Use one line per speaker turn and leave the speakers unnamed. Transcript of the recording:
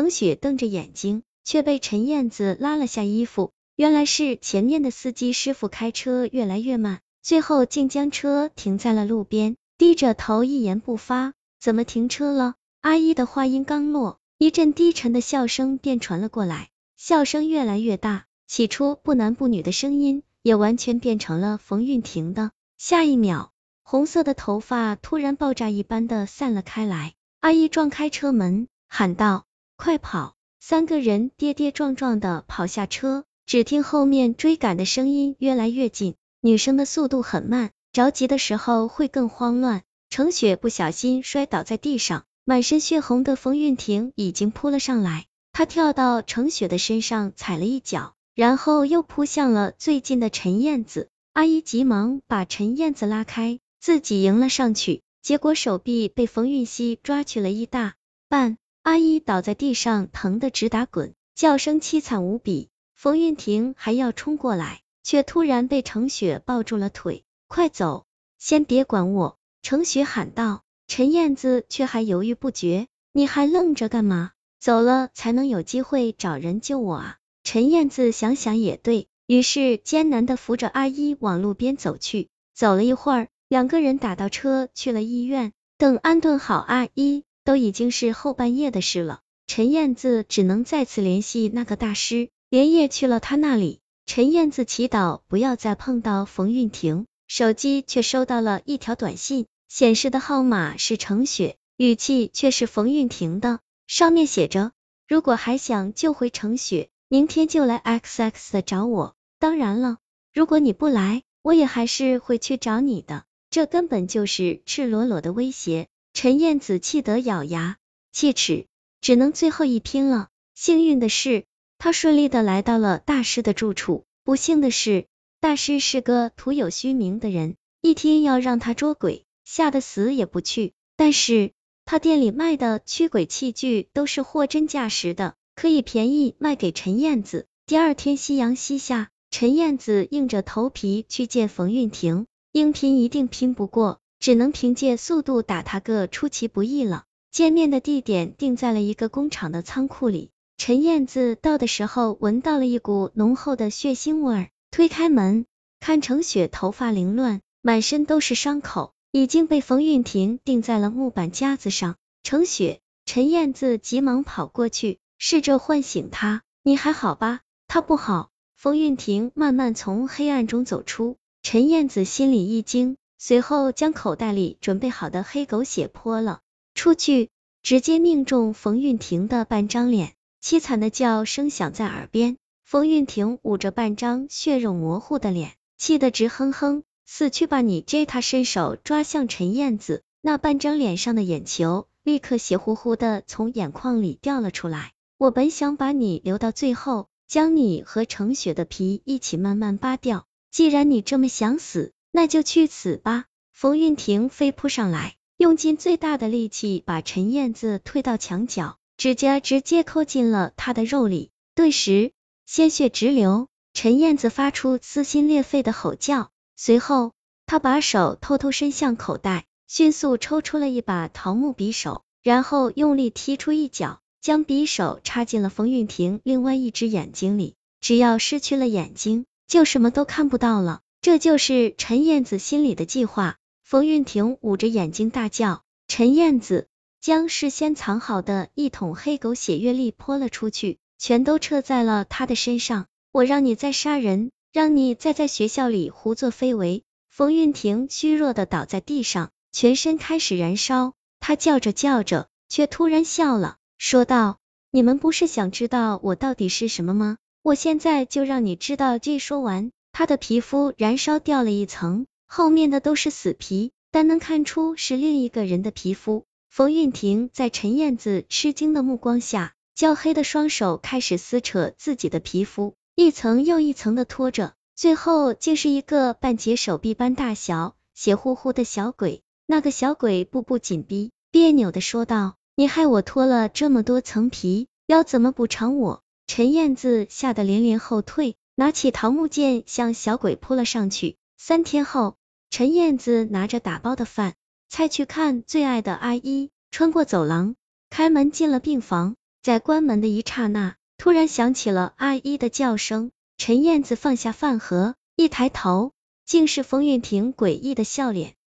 冷雪瞪着眼睛，却被陈燕子拉了下衣服。原来是前面的司机师傅开车越来越慢，最后竟将车停在了路边，低着头一言不发。怎么停车了？阿姨的话音刚落，一阵低沉的笑声便传了过来，笑声越来越大，起初不男不女的声音也完全变成了冯运婷的。下一秒，红色的头发突然爆炸一般的散了开来，阿姨撞开车门，喊道：“快跑！”三个人跌跌撞撞的跑下车，只听后面追赶的声音越来越近。女生的速度很慢，着急的时候会更慌乱。程雪不小心摔倒在地上，满身血红的冯韵婷已经扑了上来，她跳到程雪的身上踩了一脚，然后又扑向了最近的陈燕子。阿姨急忙把陈燕子拉开，自己迎了上去，结果手臂被冯韵熙抓去了一大半，阿姨倒在地上，疼得直打滚，叫声凄惨无比。冯运婷还要冲过来，却突然被程雪抱住了腿，快走，先别管我！程雪喊道。陈燕子却还犹豫不决，你还愣着干嘛？走了才能有机会找人救我啊！陈燕子想想也对。于是艰难的扶着阿姨往路边走去，走了一会儿，两个人打到车去了医院。等安顿好阿姨，都已经是后半夜的事了。陈燕子只能再次联系那个大师，连夜去了他那里。陈燕子祈祷不要再碰到冯运婷，手机却收到了一条短信，显示的号码是程雪，语气却是冯运婷的，上面写着：如果还想救回程雪，明天就来 X X 的找我。当然了，如果你不来，我也还是会去找你的。这根本就是赤裸裸的威胁。陈燕子气得咬牙切齿，只能最后一拼了。幸运的是，他顺利的来到了大师的住处。不幸的是，大师是个徒有虚名的人，一听要让他捉鬼，吓得死也不去。但是他店里卖的驱鬼器具都是货真价实的，可以便宜卖给陈燕子。第二天夕阳西下。陈燕子硬着头皮去见冯运婷，硬拼一定拼不过，只能凭借速度打他个出其不意了。见面的地点定在了一个工厂的仓库里。陈燕子到的时候，闻到了一股浓厚的血腥味儿，推开门，看程雪头发凌乱，满身都是伤口，已经被冯运婷钉在了木板夹子上。程雪，陈燕子急忙跑过去，试着唤醒他，你还好吧？他不好。冯运婷慢慢从黑暗中走出，陈燕子心里一惊，随后将口袋里准备好的黑狗血泼了出去，直接命中冯运婷的半张脸，凄惨的叫声响在耳边。冯运婷捂着半张血肉模糊的脸，气得直哼哼，死去吧你！这他伸手抓向陈燕子那半张脸上的眼球，立刻血乎乎的从眼眶里掉了出来。我本想把你留到最后。将你和程雪的皮一起慢慢扒掉。既然你这么想死，那就去死吧！冯运婷飞扑上来，用尽最大的力气把陈燕子推到墙角，指甲直接抠进了她的肉里，顿时鲜血直流。陈燕子发出撕心裂肺的吼叫，随后她把手偷偷伸向口袋，迅速抽出了一把桃木匕首，然后用力踢出一脚。将匕首插进了冯运婷另外一只眼睛里，只要失去了眼睛，就什么都看不到了。这就是陈燕子心里的计划。冯运婷捂着眼睛大叫，陈燕子将事先藏好的一桶黑狗血月历泼了出去，全都撤在了他的身上。我让你再杀人，让你再在学校里胡作非为。冯运婷虚弱的倒在地上，全身开始燃烧。他叫着叫着，却突然笑了。说道：“你们不是想知道我到底是什么吗？我现在就让你知道。”这说完，他的皮肤燃烧掉了一层，后面的都是死皮，但能看出是另一个人的皮肤。冯运婷在陈燕子吃惊的目光下，焦黑的双手开始撕扯自己的皮肤，一层又一层的拖着，最后竟是一个半截手臂般大小、血乎乎的小鬼。那个小鬼步步紧逼，别扭的说道。你害我脱了这么多层皮，要怎么补偿我？陈燕子吓得连连后退，拿起桃木剑向小鬼扑了上去。三天后，陈燕子拿着打包的饭菜去看最爱的阿姨，穿过走廊，开门进了病房。在关门的一刹那，突然响起了阿姨的叫声。陈燕子放下饭盒，一抬头，竟是冯运婷诡异的笑脸。